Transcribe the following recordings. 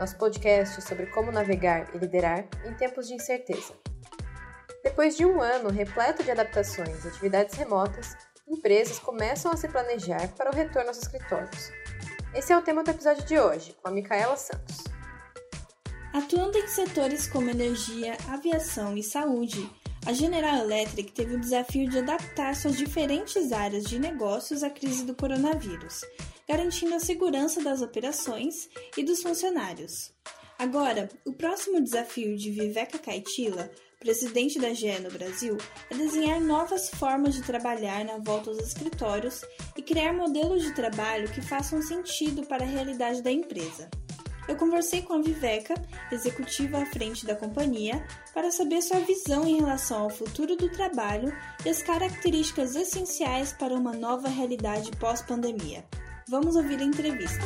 nosso podcast sobre como navegar e liderar em tempos de incerteza. Depois de um ano repleto de adaptações e atividades remotas, empresas começam a se planejar para o retorno aos escritórios. Esse é o tema do episódio de hoje, com a Micaela Santos. Atuando em setores como energia, aviação e saúde, a General Electric teve o desafio de adaptar suas diferentes áreas de negócios à crise do coronavírus, garantindo a segurança das operações e dos funcionários. Agora, o próximo desafio de Viveka Caetila, presidente da GE no Brasil, é desenhar novas formas de trabalhar na volta aos escritórios e criar modelos de trabalho que façam sentido para a realidade da empresa. Eu conversei com a Viveca, executiva à frente da companhia, para saber sua visão em relação ao futuro do trabalho e as características essenciais para uma nova realidade pós-pandemia. Vamos ouvir a entrevista.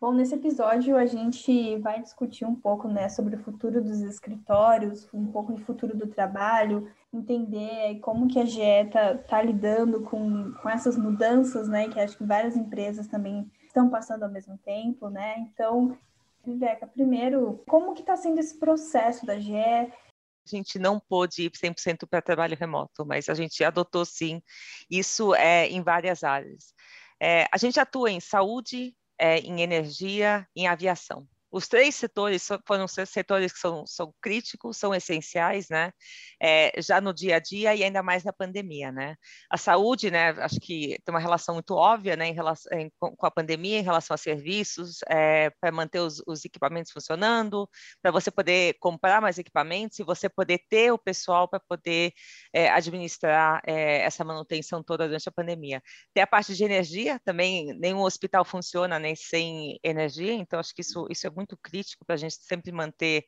Bom, nesse episódio a gente vai discutir um pouco né, sobre o futuro dos escritórios, um pouco do futuro do trabalho, entender como que a GE está tá lidando com, com essas mudanças, né, que acho que várias empresas também estão passando ao mesmo tempo, né? Então, Viveca, primeiro, como que está sendo esse processo da GE? a gente não pôde ir 100% para trabalho remoto, mas a gente adotou sim, isso é em várias áreas. É, a gente atua em saúde, é, em energia, em aviação. Os três setores foram setores que são, são críticos, são essenciais, né? É, já no dia a dia e ainda mais na pandemia, né? A saúde, né? Acho que tem uma relação muito óbvia, né? Em relação, em, com a pandemia, em relação a serviços, é, para manter os, os, equipamentos funcionando, para você poder comprar mais equipamentos e você poder ter o pessoal para poder é, administrar essa manutenção toda durante a pandemia. Tem a parte de energia, também nenhum hospital funciona nem sem energia, então acho que isso, isso é muito crítico para a gente sempre manter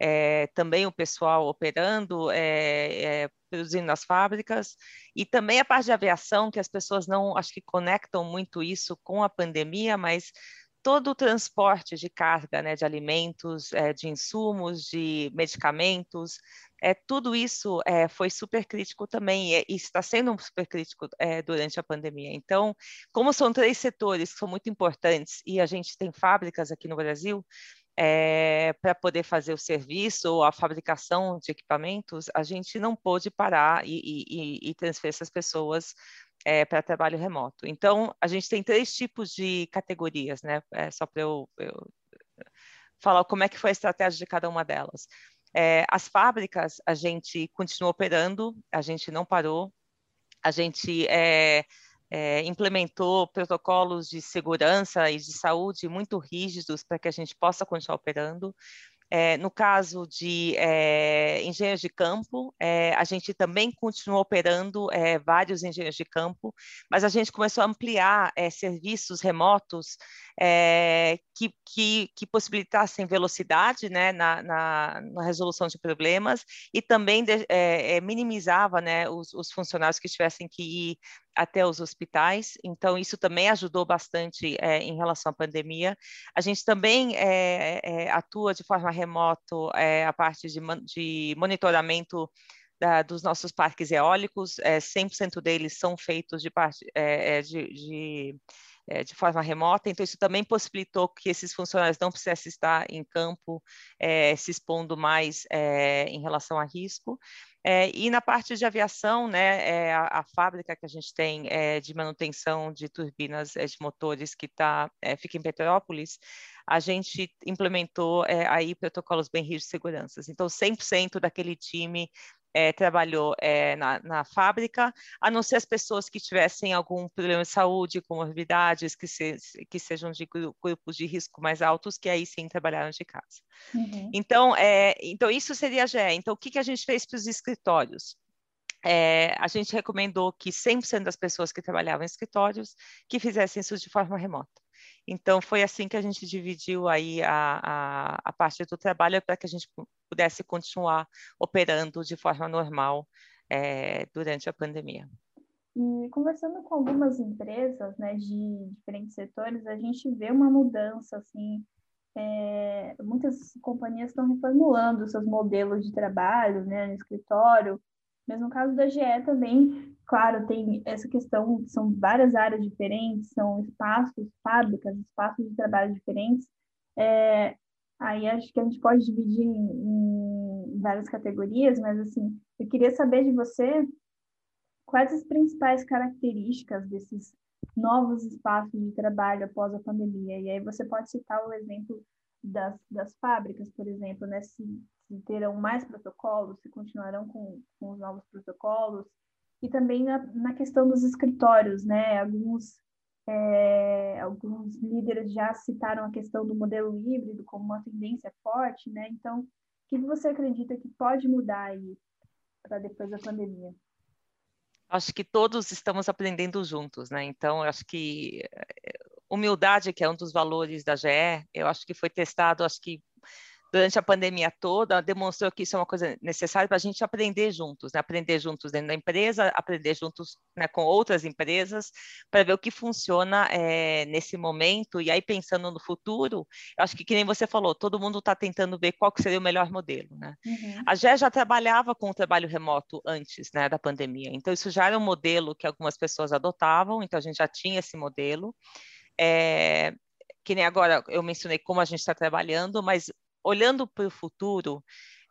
é, também o pessoal operando, é, é, produzindo nas fábricas, e também a parte de aviação, que as pessoas não, acho que conectam muito isso com a pandemia, mas todo o transporte de carga, né, de alimentos, é, de insumos, de medicamentos, é, tudo isso é, foi super crítico também e, e está sendo super crítico é, durante a pandemia. Então, como são três setores que são muito importantes e a gente tem fábricas aqui no Brasil, é, para poder fazer o serviço ou a fabricação de equipamentos, a gente não pôde parar e, e, e transferir essas pessoas é, para trabalho remoto. Então, a gente tem três tipos de categorias, né? É, só para eu, eu, falar como é que foi a estratégia de cada uma delas. É, as fábricas, a gente continuou operando, a gente não parou, a gente é, é, implementou protocolos de segurança e de saúde muito rígidos para que a gente possa continuar operando. É, no caso de é, engenheiros de campo, é, a gente também continuou operando vários engenheiros de campo, mas a gente começou a ampliar serviços remotos que, que, que, possibilitassem velocidade né, na, na, na, resolução de problemas e também de, minimizava né, os, os funcionários que tivessem que ir até os hospitais, então isso também ajudou bastante é, em relação à pandemia. A gente também é, atua de forma remoto a parte de, de monitoramento da, dos nossos parques eólicos, é, 100% deles são feitos de, parte, é, de, de, é, de, forma remota, então isso também possibilitou que esses funcionários não precisassem estar em campo se expondo mais em relação a risco. É, e na parte de aviação, né, é a, a, fábrica que a gente tem é, de manutenção de turbinas é, de motores que tá, é, fica em Petrópolis, a gente implementou é, aí protocolos bem rígidos de segurança. Então, 100% daquele time é, trabalhou é, na, na, fábrica, a não ser as pessoas que tivessem algum problema de saúde, comorbidades, que, se, que sejam de grupos de risco mais altos, que aí sim trabalharam de casa. Uhum. Então, é, então, isso seria a GE. Então, o que, que a gente fez para os escritórios? É, a gente recomendou que 100% das pessoas que trabalhavam em escritórios que fizessem isso de forma remota. Então, foi assim que a gente dividiu aí a, a, a parte do trabalho para que a gente pudesse continuar operando de forma normal é, durante a pandemia. E conversando com algumas empresas, né, de diferentes setores, a gente vê uma mudança, assim, é, muitas companhias estão reformulando seus modelos de trabalho, né, no escritório. Mesmo no caso da GE também, claro, tem essa questão, são várias áreas diferentes, são espaços, fábricas, espaços de trabalho diferentes. É, aí acho que a gente pode dividir em, em várias categorias, mas assim, eu queria saber de você quais as principais características desses novos espaços de trabalho após a pandemia. E aí você pode citar o exemplo das, das fábricas, por exemplo, né? Se, se terão mais protocolos, se continuarão com, com os novos protocolos, e também na, na questão dos escritórios, né? Alguns, é, alguns líderes já citaram a questão do modelo híbrido como uma tendência forte, né? Então, o que você acredita que pode mudar aí para depois da pandemia? Acho que todos estamos aprendendo juntos, né? Então, acho que eh, humildade, que é um dos valores da GE, eu acho que foi testado, acho que durante a pandemia toda, demonstrou que isso é uma coisa necessária para a gente aprender juntos, né? aprender juntos dentro da empresa, aprender juntos né, com outras empresas, para ver o que funciona é, nesse momento. E aí, pensando no futuro, eu acho que, que nem você falou, todo mundo está tentando ver qual que seria o melhor modelo. Né? Uhum. A GE já trabalhava com o trabalho remoto antes né, da pandemia, então isso já era um modelo que algumas pessoas adotavam, então a gente já tinha esse modelo. É, que nem agora eu mencionei como a gente está trabalhando, mas olhando para o futuro,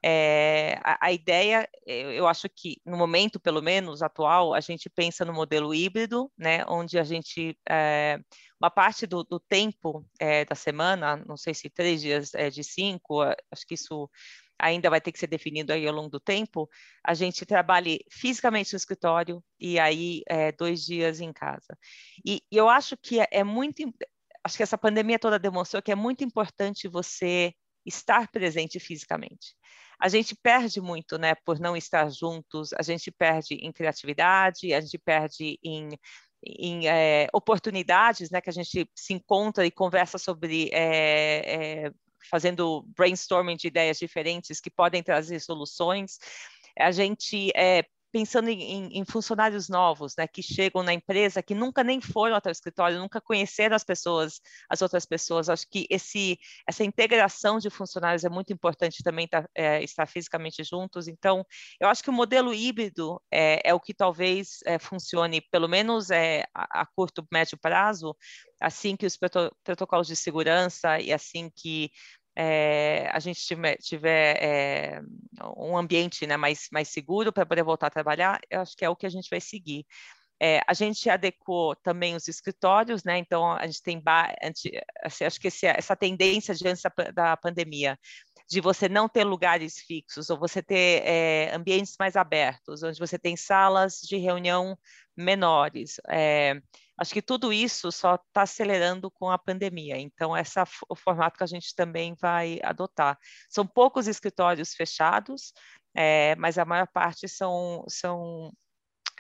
é, a, a, ideia, eu, acho que no momento, pelo menos atual, a gente pensa no modelo híbrido, né, onde a gente, é, uma parte do, do tempo é, da semana, não sei se três dias de cinco, acho que isso ainda vai ter que ser definido aí ao longo do tempo, a gente trabalhe fisicamente no escritório e aí dois dias em casa. E, e eu acho que é muito, acho que essa pandemia toda demonstrou que é muito importante você estar presente fisicamente. A gente perde muito, né, por não estar juntos, a gente perde em criatividade, a gente perde em, em é, oportunidades, né, que a gente se encontra e conversa sobre é, é, fazendo brainstorming de ideias diferentes que podem trazer soluções. A gente é, pensando em, em, funcionários novos, né, que chegam na empresa, que nunca nem foram até o escritório, nunca conheceram as pessoas, as outras pessoas. Acho que esse, essa integração de funcionários é muito importante também tá, é, estar fisicamente juntos. Então, eu acho que o modelo híbrido é, é o que talvez é, funcione, pelo menos é, a, a, curto, médio prazo, assim que os protocolos de segurança e assim que é, a gente tiver, tiver é, um ambiente né, mais, mais seguro para poder voltar a trabalhar, eu acho que é o que a gente vai seguir. É, a gente adequou também os escritórios, né? Então a gente tem, assim, acho que esse, essa tendência diante da pandemia de você não ter lugares fixos ou você ter é, ambientes mais abertos, onde você tem salas de reunião menores. É, acho que tudo isso só está acelerando com a pandemia. Então, esse é o formato que a gente também vai adotar. São poucos escritórios fechados, é, mas a maior parte são, são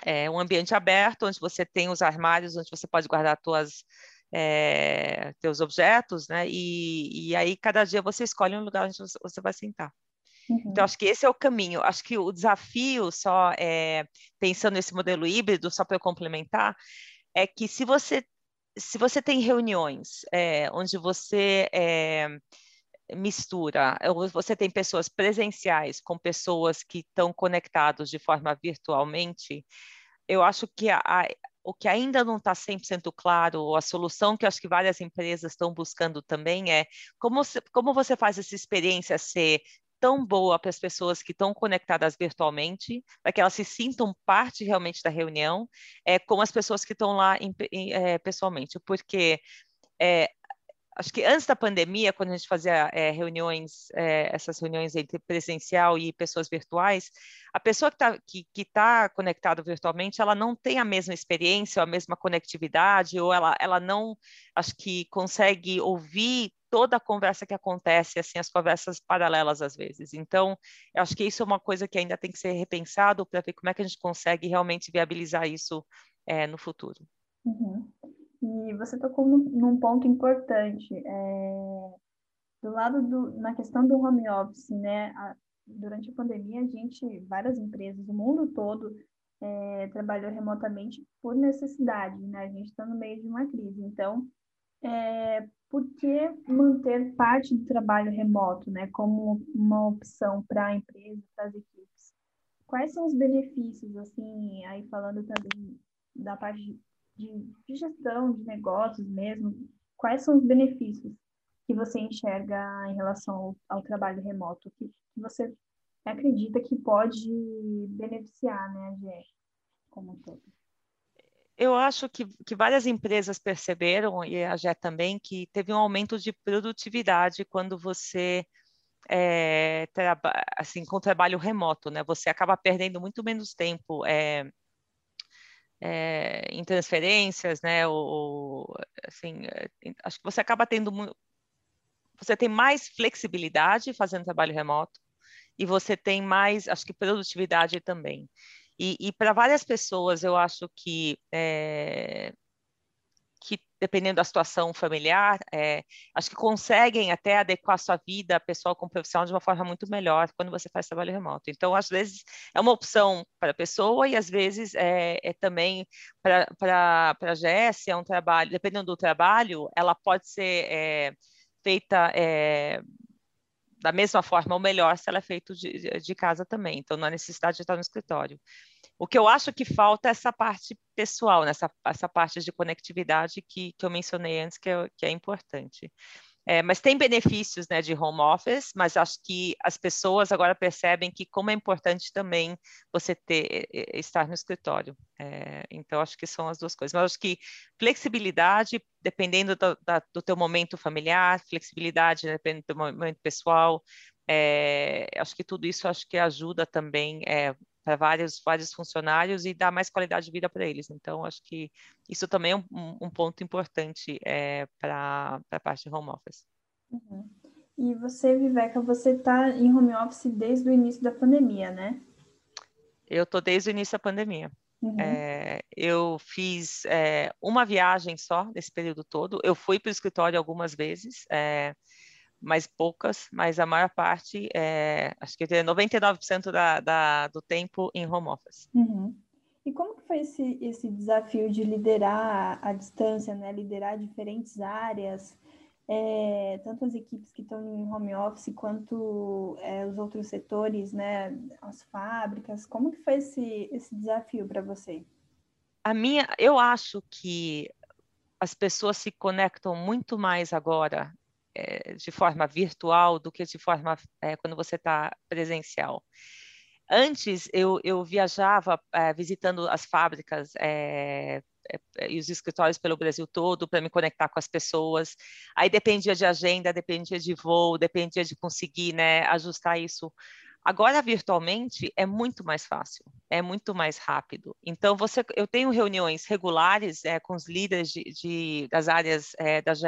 é, um ambiente aberto, onde você tem os armários, onde você pode guardar suas é, teus objetos, né? E, e aí cada dia você escolhe um lugar onde você vai sentar. Uhum. Então, acho que esse é o caminho. Acho que o desafio, só é, pensando nesse modelo híbrido, só para complementar, é que se você, se você tem reuniões é, onde você é, mistura, você tem pessoas presenciais com pessoas que estão conectados de forma virtualmente, eu acho que a, a, o que ainda não está 100% claro, a solução que acho que várias empresas estão buscando também é como, como você faz essa experiência ser tão boa para as pessoas que estão conectadas virtualmente, para que elas se sintam parte realmente da reunião, é, como as pessoas que estão lá em, em, é, pessoalmente, porque é, acho que antes da pandemia, quando a gente fazia é, reuniões, é, essas reuniões entre presencial e pessoas virtuais, a pessoa que está que tá conectada virtualmente, ela não tem a mesma experiência, ou a mesma conectividade, ou ela, ela não, acho que consegue ouvir toda a conversa que acontece, assim, as conversas paralelas às vezes. Então, eu acho que isso é uma coisa que ainda tem que ser repensado para ver como é que a gente consegue realmente viabilizar isso é, no futuro. Uhum. E você tocou num, num ponto importante. É, do lado do, na questão do home office, né? A, durante a pandemia, a gente, várias empresas do mundo todo, é, trabalhou remotamente por necessidade, né? A gente está no meio de uma crise. Então, é, por que manter parte do trabalho remoto, né, como uma opção para a empresa, para as equipes? Quais são os benefícios, assim, aí falando também da parte de, de gestão de negócios mesmo, quais são os benefícios que você enxerga em relação ao, ao trabalho remoto, que, que, você acredita que pode beneficiar, né, a GE como um todo? Eu acho que, que várias empresas perceberam, e a GE também, que teve um aumento de produtividade quando você é, assim, com trabalho remoto, né? Você acaba perdendo muito menos tempo é, é, em transferências, né? Ou, assim, acho que você acaba tendo você tem mais flexibilidade fazendo trabalho remoto e você tem mais, acho que produtividade também. E, e para várias pessoas, eu acho que, é, que dependendo da situação familiar, é, acho que conseguem até adequar sua vida pessoal com profissional de uma forma muito melhor quando você faz trabalho remoto. Então, às vezes, é uma opção para a pessoa e, às vezes, é, é também para a GS, é um trabalho, dependendo do trabalho, ela pode ser é, feita é, da mesma forma ou melhor se ela é feita de, de, casa também. Então, não há necessidade de estar no escritório. O que eu acho que falta é essa parte pessoal, nessa essa parte de conectividade que, que eu mencionei antes, que é, que é importante. É, mas tem benefícios né, de home office, mas acho que as pessoas agora percebem que como é importante também você ter estar no escritório. É, então acho que são as duas coisas. Mas acho que flexibilidade, dependendo do, da, do teu momento familiar, flexibilidade né, dependendo do teu momento pessoal, é, acho que tudo isso acho que ajuda também é, para vários, vários funcionários e dar mais qualidade de vida para eles. Então, acho que isso também é um, um ponto importante é, para a parte de home office. Uhum. E você, Viveca, você está em home office desde o início da pandemia, né? Eu estou desde o início da pandemia. Uhum. É, eu fiz é, uma viagem só nesse período todo. Eu fui para o escritório algumas vezes. É, mas poucas, mas a maior parte, é, acho que é 99% da, da, do tempo em home office. Uhum. E como que foi esse, esse desafio de liderar a distância, né? liderar diferentes áreas, é, tanto as equipes que estão em home office quanto é, os outros setores, né? as fábricas, como que foi esse, esse desafio para você? A minha, eu acho que as pessoas se conectam muito mais agora é, de forma virtual do que de forma é, quando você está presencial. Antes, eu, eu viajava é, visitando as fábricas é, é, e os escritórios pelo Brasil todo para me conectar com as pessoas. Aí dependia de agenda, dependia de voo, dependia de conseguir né, ajustar isso. Agora, virtualmente, é muito mais fácil, é muito mais rápido. Então, você, eu tenho reuniões regulares é, com os líderes de, de, das áreas é, da GE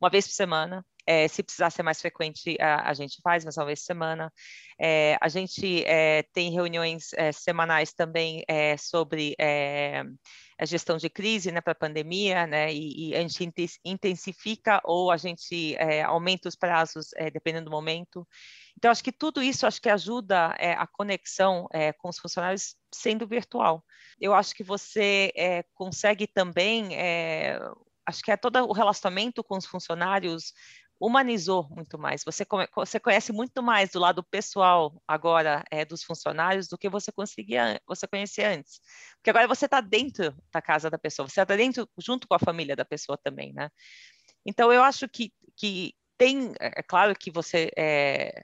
uma vez por semana. É, se precisar ser mais frequente, a, a, gente faz, mas uma vez por semana. É, a gente é, tem reuniões é, semanais também sobre a gestão de crise né, para a pandemia, né, e, e, a gente intensifica ou a gente aumenta os prazos dependendo do momento. Então, acho que tudo isso acho que ajuda a conexão com os funcionários sendo virtual. Eu acho que você consegue também acho que é todo o relacionamento com os funcionários humanizou muito mais. Você, você conhece muito mais do lado pessoal agora é, dos funcionários do que você conseguia, você conhecia antes. Porque agora você está dentro da casa da pessoa, você está dentro junto com a família da pessoa também, né? Então eu acho que, que tem, é, é claro que você é,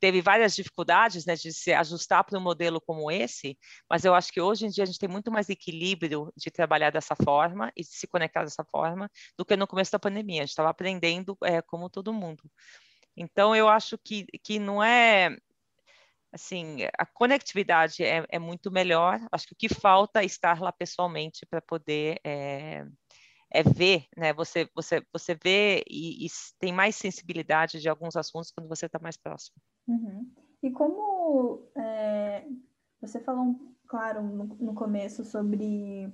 teve várias dificuldades né, de se ajustar para um modelo como esse, mas eu acho que hoje em dia a gente tem muito mais equilíbrio de trabalhar dessa forma e de se conectar dessa forma do que no começo da pandemia. A gente estava aprendendo é, como todo mundo. Então, eu acho que, que não é. Assim, a conectividade é, é muito melhor. Acho que o que falta é estar lá pessoalmente para poder é, é ver, né? Você, você, você vê e, e, tem mais sensibilidade de alguns assuntos quando você está mais próximo. Uhum. E como é, você falou, claro, no, no, começo sobre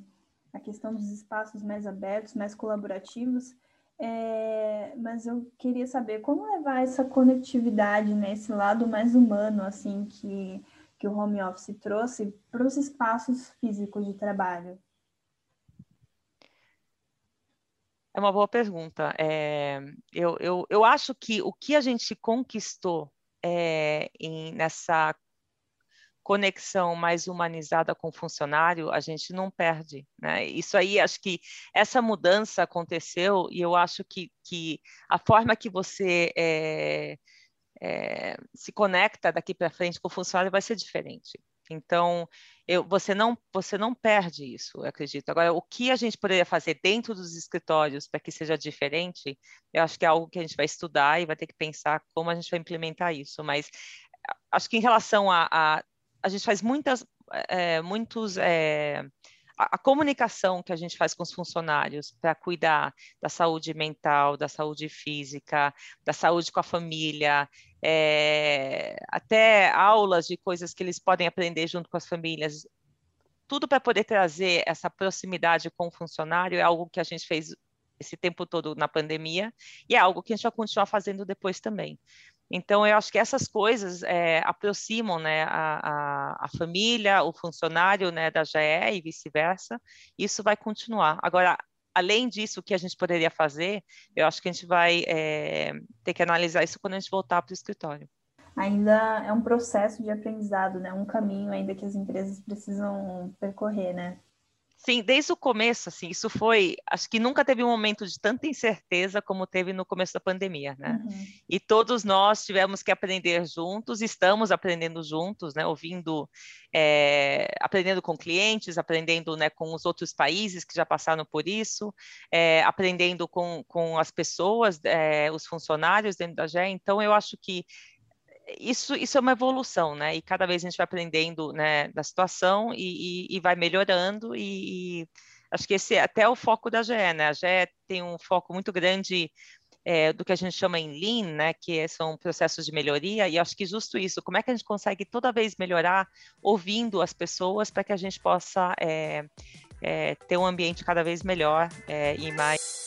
a questão dos espaços mais abertos, mais colaborativos. É, mas eu queria saber como levar essa conectividade, né, esse lado mais humano, assim, que, que o home office trouxe para os espaços físicos de trabalho. É uma boa pergunta. É, eu, eu, eu acho que o que a gente conquistou é, em, nessa conexão mais humanizada com o funcionário, a gente não perde. Né? Isso aí, acho que essa mudança aconteceu e eu acho que, que a forma que você é, é, se conecta daqui para frente com o funcionário vai ser diferente. Então, eu, você, não, você não perde isso, eu acredito. Agora, o que a gente poderia fazer dentro dos escritórios para que seja diferente, eu acho que é algo que a gente vai estudar e vai ter que pensar como a gente vai implementar isso. Mas acho que em relação a, a a gente faz muitas, é, muitos é, a, a, comunicação que a gente faz com os funcionários para cuidar da saúde mental, da saúde física, da saúde com a família, é, até aulas de coisas que eles podem aprender junto com as famílias, tudo para poder trazer essa proximidade com o funcionário é algo que a gente fez esse tempo todo na pandemia e é algo que a gente vai continuar fazendo depois também. Então, eu acho que essas coisas é, aproximam né, a, a, a, família, o funcionário né, da GE e vice-versa. Isso vai continuar. Agora, além disso, o que a gente poderia fazer, eu acho que a gente vai é, ter que analisar isso quando a gente voltar para o escritório. Ainda é um processo de aprendizado, né? um caminho ainda que as empresas precisam percorrer, né? Sim, desde o começo, assim, isso foi, acho que nunca teve um momento de tanta incerteza como teve no começo da pandemia, né? Uhum. E todos nós tivemos que aprender juntos, estamos aprendendo juntos, né? Ouvindo, é, aprendendo com clientes, aprendendo, né, com os outros países que já passaram por isso, é, aprendendo com, com as pessoas, é, os funcionários dentro da GE. Então, eu acho que isso, isso é uma evolução, né? E cada vez a gente vai aprendendo né, da situação e, e, e vai melhorando e, e, acho que esse é até o foco da GE, né? A GE tem um foco muito grande é, do que a gente chama em Lean, né? Que são processos de melhoria e acho que justo isso, como é que a gente consegue toda vez melhorar ouvindo as pessoas para que a gente possa é, é, ter um ambiente cada vez melhor é, e mais